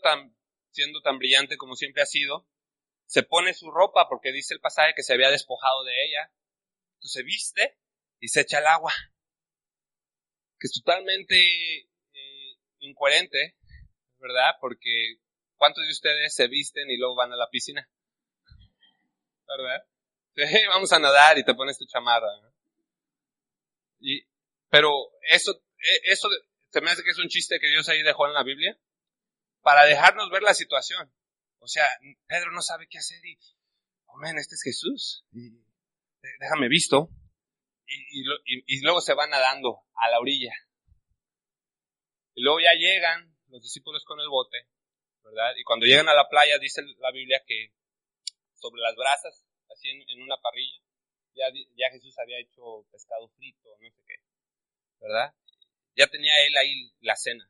siendo tan brillante como siempre ha sido, se pone su ropa porque dice el pasaje que se había despojado de ella. Entonces se viste y se echa el agua. Que es totalmente eh, incoherente, ¿verdad? Porque ¿cuántos de ustedes se visten y luego van a la piscina? ¿Verdad? vamos a nadar y te pones tu chamarra. Y, pero eso, e, eso se me hace que es un chiste que Dios ahí dejó en la Biblia para dejarnos ver la situación. O sea, Pedro no sabe qué hacer y, oh este es Jesús. Y, déjame visto. Y, y, luego se van nadando a la orilla. Y luego ya llegan los discípulos con el bote, ¿verdad? Y cuando llegan a la playa, dice la Biblia que sobre las brasas, así en, una parrilla, ya, ya Jesús había hecho pescado frito, no sé qué, ¿verdad? Ya tenía él ahí la cena.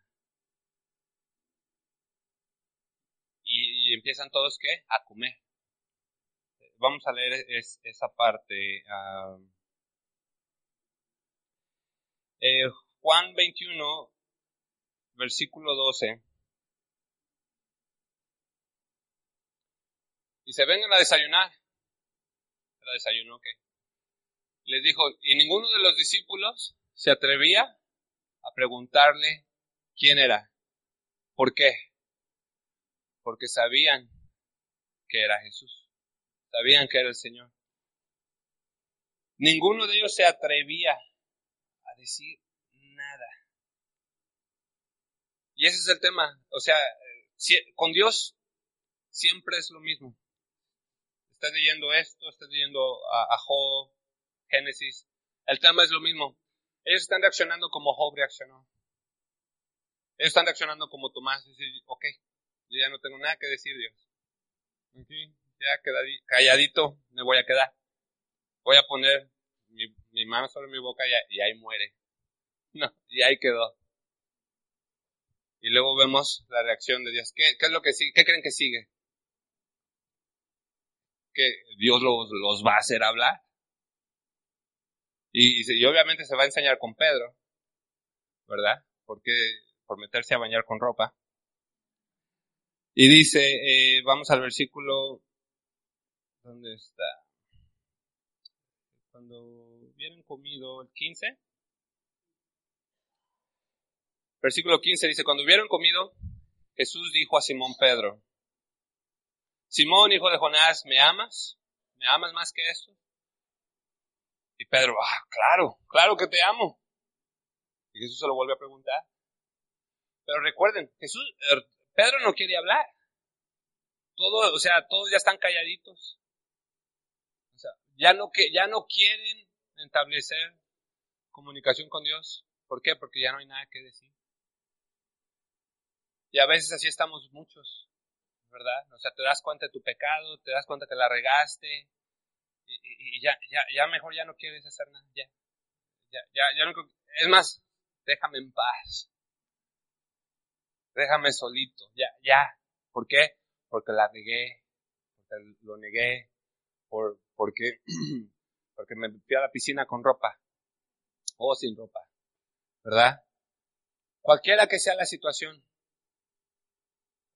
Empiezan todos ¿qué? a comer. Vamos a leer esa parte. Eh, Juan 21, versículo 12. Y se vengan a desayunar. Era desayuno, ¿qué? Les dijo, y ninguno de los discípulos se atrevía a preguntarle quién era. ¿Por qué? Porque sabían que era Jesús, sabían que era el Señor. Ninguno de ellos se atrevía a decir nada. Y ese es el tema. O sea, con Dios siempre es lo mismo. Estás leyendo esto, estás leyendo a, Job, Génesis. El tema es lo mismo. Ellos están reaccionando como Job reaccionó. Ellos están reaccionando como Tomás. Dice, ok, yo ya no tengo nada que decir, Dios. Aquí, ya calladito me voy a quedar. Voy a poner mi, mano sobre mi boca y, ahí muere. No, y ahí quedó. Y luego vemos la reacción de Dios. ¿Qué, es lo que sigue? ¿Qué creen que sigue? Que Dios los, los va a hacer hablar. Y, y, obviamente se va a enseñar con Pedro, ¿verdad? Porque por meterse a bañar con ropa. Y dice, eh, vamos al versículo, ¿dónde está? Cuando hubieran comido el 15. Versículo 15 dice, cuando hubieron comido, Jesús dijo a Simón Pedro, Simón, hijo de Jonás, ¿me amas? ¿Me amas más que esto? Y Pedro, ah, claro, claro que te amo. Y Jesús se lo vuelve a preguntar. Pero recuerden, Jesús, er, Pedro no quiere hablar. Todo, o sea, todos ya están calladitos. O sea, ya no, que, ya no quieren establecer comunicación con Dios. ¿Por qué? Porque ya no hay nada que decir. Y a veces así estamos muchos, ¿verdad? O sea, te das cuenta de tu pecado, te das cuenta que la regaste, y, ya, ya, ya mejor ya no quieres hacer nada, ya. Ya, ya, ya no, es más, déjame en paz déjame solito, ya, ya. ¿Por qué? Porque la negué, porque lo negué, por, porque, porque me fui a la piscina con ropa o sin ropa, ¿verdad? Cualquiera que sea la situación,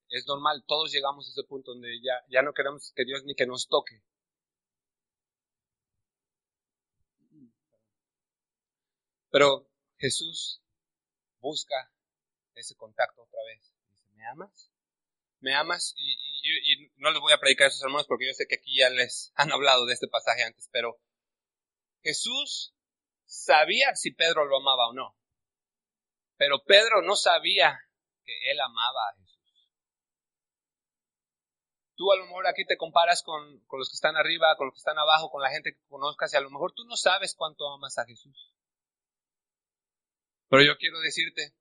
es normal, todos llegamos a ese punto donde ya, ya no queremos que Dios ni que nos toque. Pero Jesús busca ese contacto otra vez. Dice, ¿me amas? ¿Me amas? Y, no les voy a predicar esos hermanos porque yo sé que aquí ya les han hablado de este pasaje antes, pero Jesús sabía si Pedro lo amaba o no. Pero Pedro no sabía que él amaba a Jesús. Tú a lo mejor aquí te comparas con, con los que están arriba, con los que están abajo, con la gente que conozcas y a lo mejor tú no sabes cuánto amas a Jesús. Pero yo quiero decirte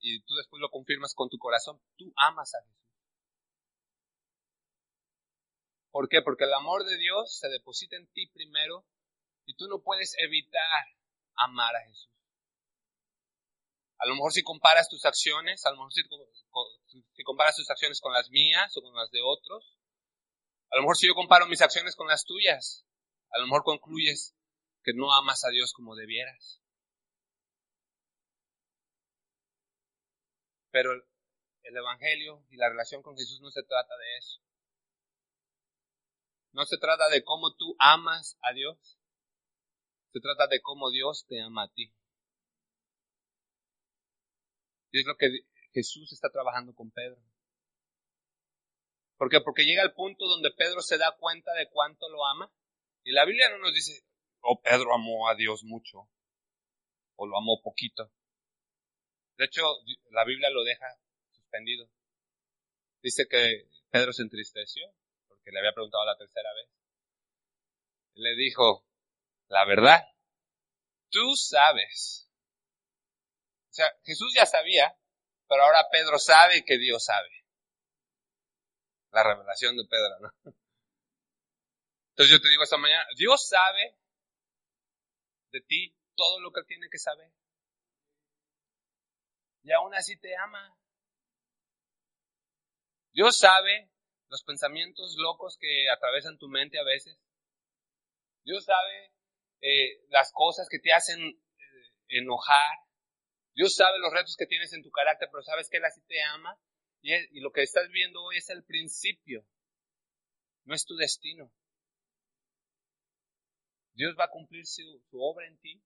y tú después lo confirmas con tu corazón, tú amas a Jesús. ¿Por qué? Porque el amor de Dios se deposita en ti primero y tú no puedes evitar amar a Jesús. A lo mejor si comparas tus acciones, a lo mejor si, si comparas tus acciones con las mías o con las de otros, a lo mejor si yo comparo mis acciones con las tuyas, a lo mejor concluyes que no amas a Dios como debieras. Pero el Evangelio y la relación con Jesús no se trata de eso. No se trata de cómo tú amas a Dios. Se trata de cómo Dios te ama a ti. Y es lo que Jesús está trabajando con Pedro. ¿Por qué? Porque llega el punto donde Pedro se da cuenta de cuánto lo ama. Y la Biblia no nos dice, oh, Pedro amó a Dios mucho. O lo amó poquito. De hecho, la Biblia lo deja suspendido. Dice que Pedro se entristeció porque le había preguntado la tercera vez. Le dijo, la verdad, tú sabes. O sea, Jesús ya sabía, pero ahora Pedro sabe que Dios sabe. La revelación de Pedro, ¿no? Entonces yo te digo esta mañana, Dios sabe de ti todo lo que tiene que saber y aún así te ama. Dios sabe los pensamientos locos que atravesan tu mente a veces. Dios sabe eh, las cosas que te hacen eh, enojar. Dios sabe los retos que tienes en tu carácter, pero sabes que Él así te ama. Y, lo que estás viendo hoy es el principio, no es tu destino. Dios va a cumplir su obra en ti.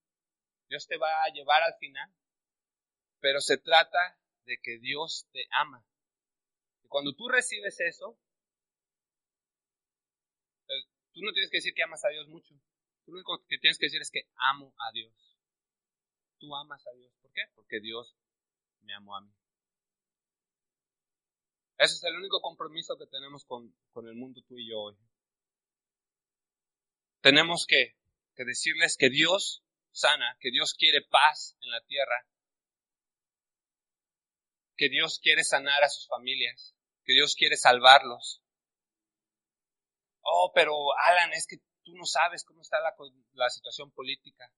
Dios te va a llevar al final. Pero se trata de que Dios te ama. Y cuando tú recibes eso, tú no tienes que decir que amas a Dios mucho. Tú lo único que tienes que decir es que amo a Dios. tú amas a Dios. ¿Por qué? Porque Dios me amó a mí. Ese es el único compromiso que tenemos con, con el mundo tú y yo hoy. Tenemos que, que decirles que Dios sana, que Dios quiere paz en la tierra, que Dios quiere sanar a sus familias, que Dios quiere salvarlos. Oh, pero Alan, es que tú no sabes cómo está la, situación política.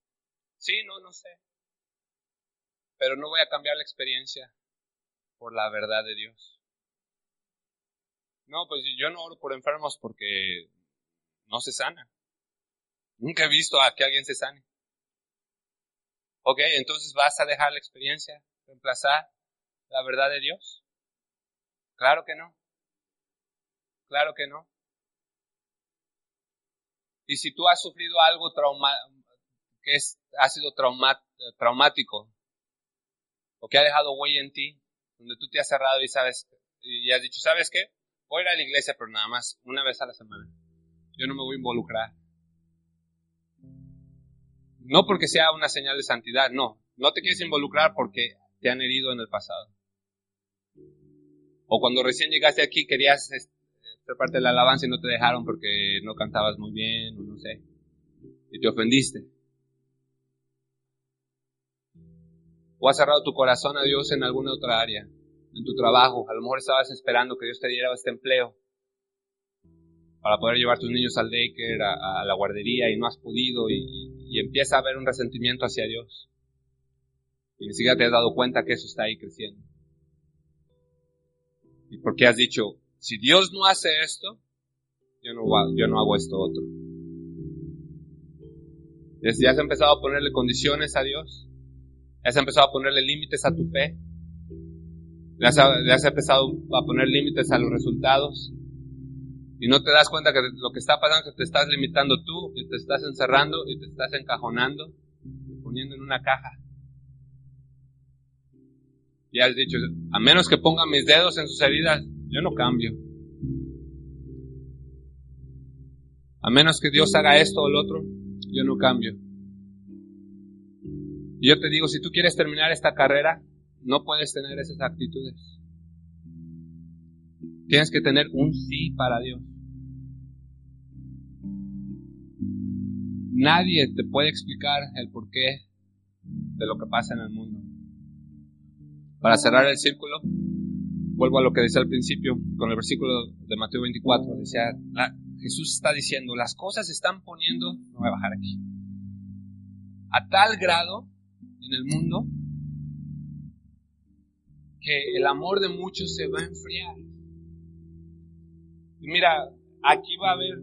Sí, no, no sé. Pero no voy a cambiar la experiencia por la verdad de Dios. No, pues yo no oro por enfermos porque no se sana. Nunca he visto a que alguien se sane. Ok, entonces vas a dejar la experiencia, reemplazar la verdad de Dios. Claro que no. Claro que no. Y si tú has sufrido algo trauma, que es, ha sido traumático, o que ha dejado huella en ti, donde tú te has cerrado y sabes, y has dicho, ¿sabes qué? Voy a ir a la iglesia, pero nada más una vez a la semana. Yo no me voy a involucrar. No porque sea una señal de santidad, no. No te quieres involucrar porque te han herido en el pasado. O cuando recién llegaste aquí querías ser parte de la alabanza y no te dejaron porque no cantabas muy bien o no sé. Y te ofendiste. O has cerrado tu corazón a Dios en alguna otra área, en tu trabajo. A lo mejor estabas esperando que Dios te diera este empleo para poder llevar tus niños al daycare, a, la guardería y no has podido y, y, empieza a haber un resentimiento hacia Dios. Y ni siquiera te has dado cuenta que eso está ahí creciendo. Y porque has dicho, si Dios no hace esto, yo no, yo no hago esto otro. Ya has empezado a ponerle condiciones a Dios. Has empezado a ponerle límites a tu fe. Ya has, has empezado a poner límites a los resultados. Y no te das cuenta que lo que está pasando es que te estás limitando tú, y te estás encerrando, y te estás encajonando, y poniendo en una caja. Y has dicho, a menos que ponga mis dedos en sus heridas, yo no cambio. A menos que Dios haga esto o lo otro, yo no cambio. Y yo te digo, si tú quieres terminar esta carrera, no puedes tener esas actitudes. Tienes que tener un sí para Dios. Nadie te puede explicar el porqué de lo que pasa en el mundo. Para cerrar el círculo, vuelvo a lo que decía al principio, con el versículo de Mateo 24. Decía, Jesús está diciendo, las cosas se están poniendo, no voy a bajar aquí, a tal grado en el mundo que el amor de muchos se va a enfriar. Mira, aquí va a haber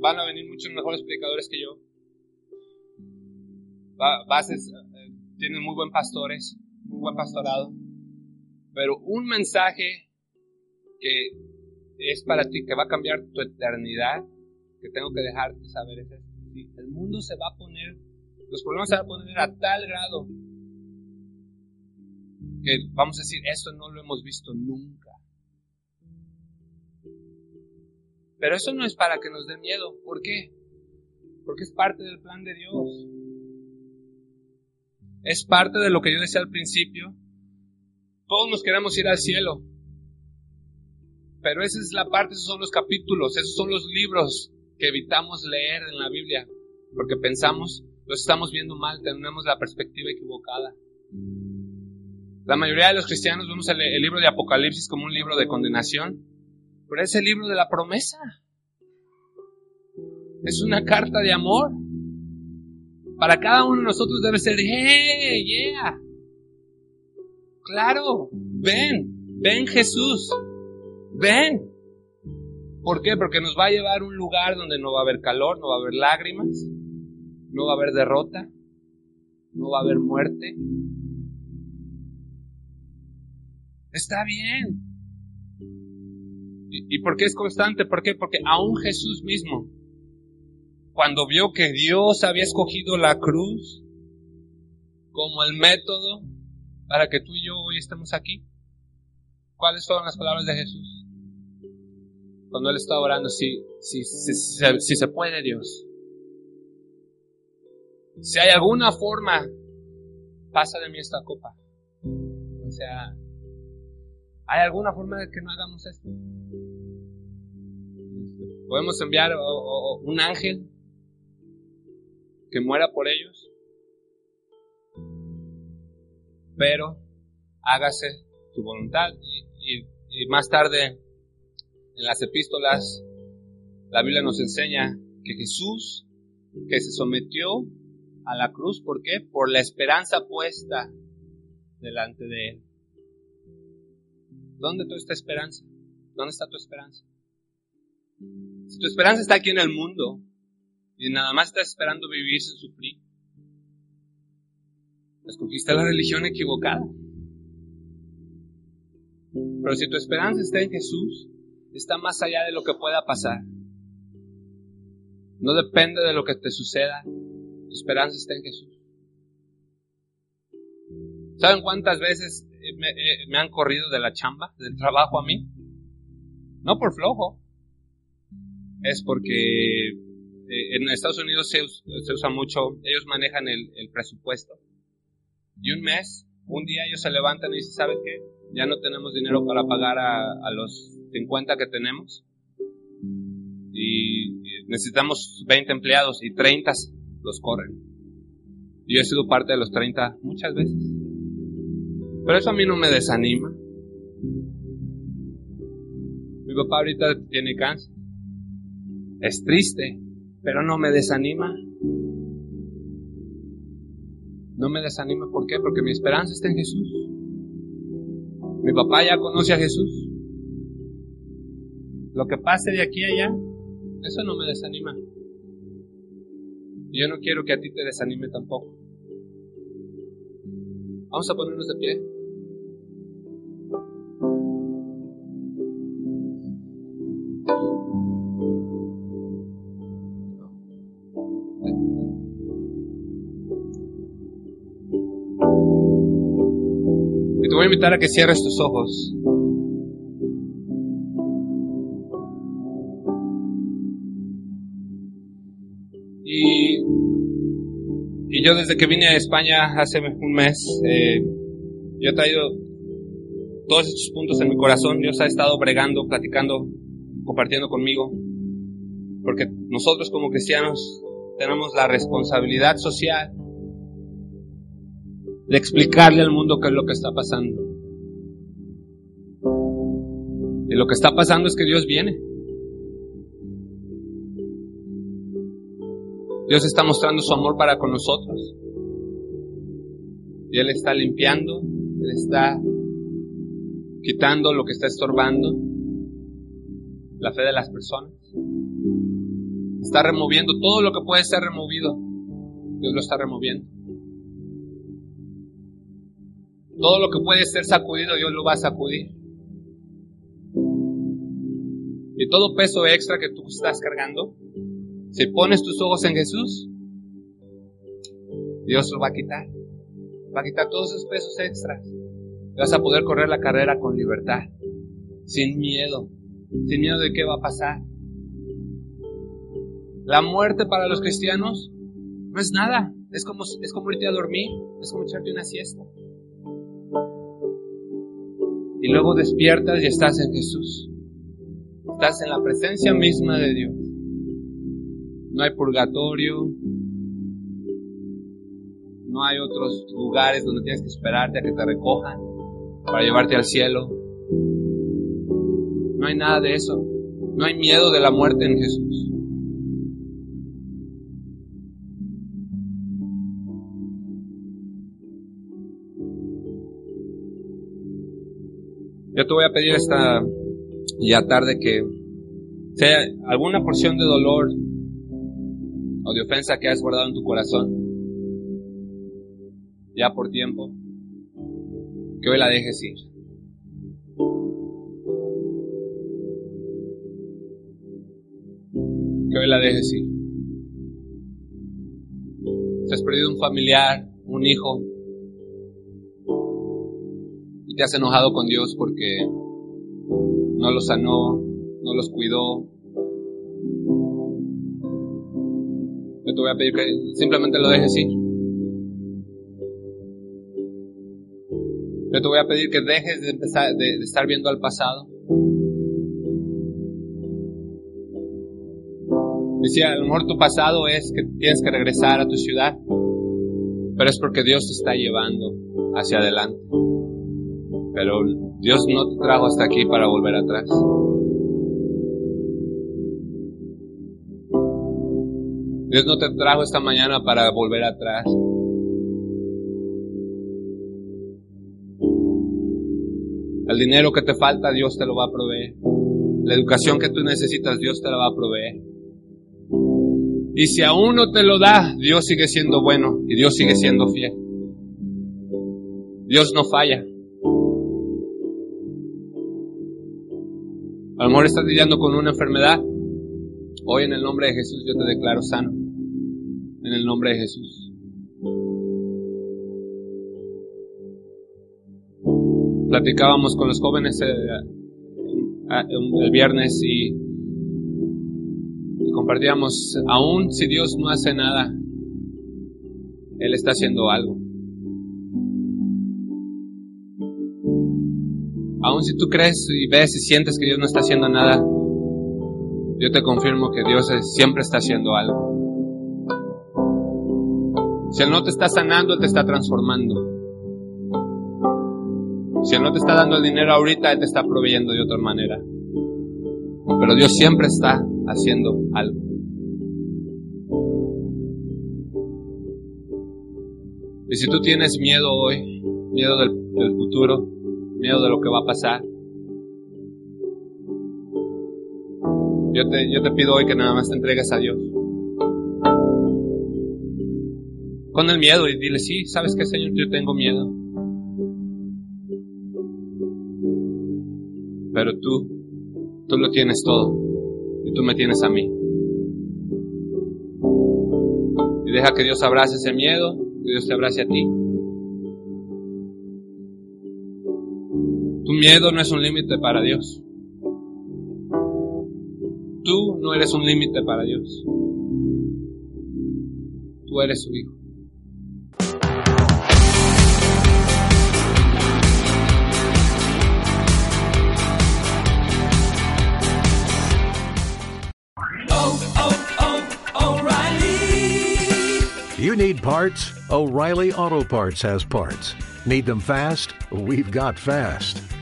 van a venir muchos mejores predicadores que yo. Bases, eh, tienen muy buen pastores, muy buen pastorado. Pero un mensaje que es para ti, que va a cambiar tu eternidad, que tengo que dejarte saber es. El mundo se va a poner, los problemas se van a poner a tal grado que vamos a decir, esto no lo hemos visto nunca. Pero eso no es para que nos dé miedo. ¿Por qué? Porque es parte del plan de Dios. Es parte de lo que yo decía al principio. Todos nos queremos ir al cielo. Pero esa es la parte, esos son los capítulos, esos son los libros que evitamos leer en la Biblia. Porque pensamos, los estamos viendo mal, tenemos la perspectiva equivocada. La mayoría de los cristianos vemos el, el libro de Apocalipsis como un libro de condenación pero es el libro de la promesa. Es una carta de amor. Para cada uno de nosotros debe ser, hey, yeah. Claro, ven, ven Jesús, ven. ¿Por qué? Porque nos va a llevar a un lugar donde no va a haber calor, no va a haber lágrimas, no va a haber derrota, no va a haber muerte. Está bien, ¿Y, por qué es constante? ¿Por qué? Porque aún Jesús mismo, cuando vio que Dios había escogido la cruz como el método para que tú y yo hoy estemos aquí, ¿cuáles fueron las palabras de Jesús? Cuando Él estaba orando, si, si, si, si se puede Dios, si hay alguna forma pasa de mí esta copa. O sea, ¿hay alguna forma de que no hagamos esto? Podemos enviar un ángel que muera por ellos, pero hágase tu voluntad. Y, más tarde, en las epístolas, la Biblia nos enseña que Jesús, que se sometió a la cruz, ¿por qué? Por la esperanza puesta delante de Él. ¿Dónde está tu esperanza? ¿Dónde está tu esperanza? Si tu esperanza está aquí en el mundo y nada más estás esperando vivir sin sufrir, escogiste la religión equivocada. Pero si tu esperanza está en Jesús, está más allá de lo que pueda pasar. No depende de lo que te suceda. Tu esperanza está en Jesús. ¿Saben cuántas veces me, eh, me, han corrido de la chamba, del trabajo a mí? No por flojo. Es porque eh, en Estados Unidos se, usa mucho, ellos manejan el, presupuesto. Y un mes, un día ellos se levantan y dicen, ¿sabes qué? Ya no tenemos dinero para pagar a, a los 50 que tenemos. Y necesitamos 20 empleados y 30 los corren. Yo he sido parte de los 30 muchas veces. Pero eso a mí no me desanima. Mi papá ahorita tiene cáncer. Es triste, pero no me desanima. No me desanima, ¿por qué? Porque mi esperanza está en Jesús. Mi papá ya conoce a Jesús. Lo que pase de aquí a allá, eso no me desanima. Y yo no quiero que a ti te desanime tampoco. Vamos a ponernos de pie. Invitar a que cierres tus ojos. Y yo desde que vine a España hace un mes, eh, yo he traído todos estos puntos en mi corazón. Dios ha estado bregando, platicando, compartiendo conmigo. Porque nosotros como cristianos tenemos la responsabilidad social de explicarle al mundo qué es lo que está pasando. Lo que está pasando es que Dios viene. Dios está mostrando su amor para con nosotros. Y Él está limpiando, Él está quitando lo que está estorbando la fe de las personas. Está removiendo todo lo que puede ser removido. Dios lo está removiendo. Todo lo que puede ser sacudido, Dios lo va a sacudir. Y todo peso extra que tú estás cargando, si pones tus ojos en Jesús, Dios lo va a quitar. Va a quitar todos esos pesos extras. vas a poder correr la carrera con libertad, sin miedo, sin miedo de qué va a pasar. La muerte para los cristianos no es nada. Es como, es como irte a dormir, es como echarte una siesta. Y luego despiertas y estás en Jesús. Estás en la presencia misma de Dios no hay purgatorio, no hay otros lugares donde tienes que esperarte a que te recojan para llevarte al cielo. No hay nada de eso. No hay miedo de la muerte en Jesús. Yo te voy a pedir esta ya tarde que sea alguna porción de dolor o de ofensa que has guardado en tu corazón, ya por tiempo, que hoy la dejes ir. Que hoy la dejes ir. Si has perdido un familiar, un hijo, y te has enojado con Dios porque no los sanó, no los cuidó, Yo te voy a pedir que simplemente lo dejes ir. Yo te voy a pedir que dejes de, empezar, de, estar viendo al pasado. Decía, a lo mejor tu pasado es que tienes que regresar a tu ciudad, pero es porque Dios te está llevando hacia adelante. Pero Dios no te trajo hasta aquí para volver atrás. Dios no te trajo esta mañana para volver atrás. El dinero que te falta, Dios te lo va a proveer. La educación que tú necesitas, Dios te la va a proveer. Y si aún no te lo da, Dios sigue siendo bueno y Dios sigue siendo fiel. Dios no falla. Lo mejor estás lidiando con una enfermedad. Hoy en el nombre de Jesús yo te declaro sano. En el nombre de Jesús. Platicábamos con los jóvenes eh, el viernes y, y compartíamos, aún si Dios no hace nada, Él está haciendo algo. Aún si tú crees y ves y sientes que Dios no está haciendo nada, yo te confirmo que Dios siempre está haciendo algo. Si Él no te está sanando, Él te está transformando. Si Él no te está dando el dinero ahorita, Él te está proveyendo de otra manera. Pero Dios siempre está haciendo algo. Y si tú tienes miedo hoy, miedo del, del futuro, miedo de lo que va a pasar. Yo te, yo te pido hoy que nada más te entregues a Dios. Con el miedo y dile, sí, ¿sabes qué, Señor? Yo tengo miedo. Pero tú, tú lo tienes todo. Y tú me tienes a mí. Y deja que Dios abrace ese miedo, que Dios te abrace a ti. Tu miedo no es un límite para Dios. Tú no eres un límite para Dios. Tú eres su hijo. You need parts? O'Reilly Auto Parts has parts. Need them fast? We've got fast.